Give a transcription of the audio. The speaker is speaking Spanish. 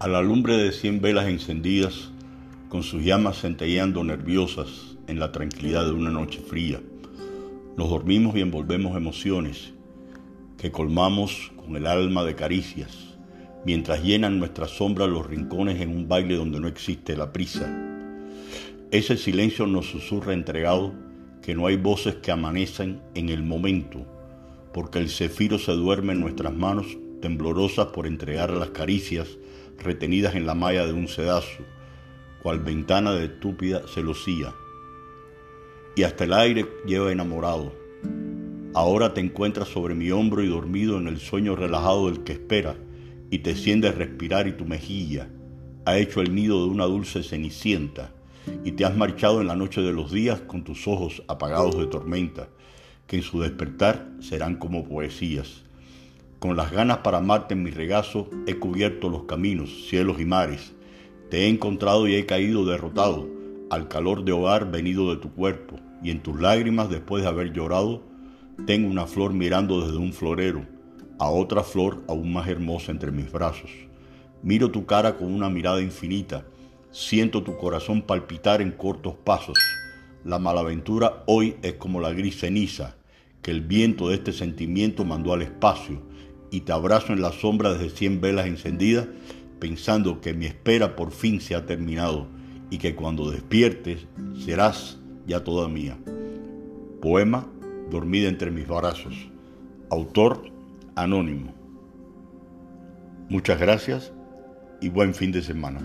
A la lumbre de cien velas encendidas, con sus llamas centelleando nerviosas en la tranquilidad de una noche fría, nos dormimos y envolvemos emociones que colmamos con el alma de caricias, mientras llenan nuestras sombras los rincones en un baile donde no existe la prisa. Ese silencio nos susurra entregado que no hay voces que amanecen en el momento, porque el cefiro se duerme en nuestras manos temblorosas por entregar las caricias retenidas en la malla de un sedazo, cual ventana de estúpida celosía. Y hasta el aire lleva enamorado. Ahora te encuentras sobre mi hombro y dormido en el sueño relajado del que espera, y te sientes respirar y tu mejilla ha hecho el nido de una dulce cenicienta, y te has marchado en la noche de los días con tus ojos apagados de tormenta, que en su despertar serán como poesías. Con las ganas para amarte en mi regazo he cubierto los caminos, cielos y mares. Te he encontrado y he caído derrotado al calor de hogar venido de tu cuerpo, y en tus lágrimas después de haber llorado, tengo una flor mirando desde un florero, a otra flor aún más hermosa entre mis brazos. Miro tu cara con una mirada infinita, siento tu corazón palpitar en cortos pasos. La malaventura hoy es como la gris ceniza que el viento de este sentimiento mandó al espacio y te abrazo en la sombra desde cien velas encendidas, pensando que mi espera por fin se ha terminado y que cuando despiertes serás ya toda mía. Poema Dormida entre mis brazos. Autor anónimo. Muchas gracias y buen fin de semana.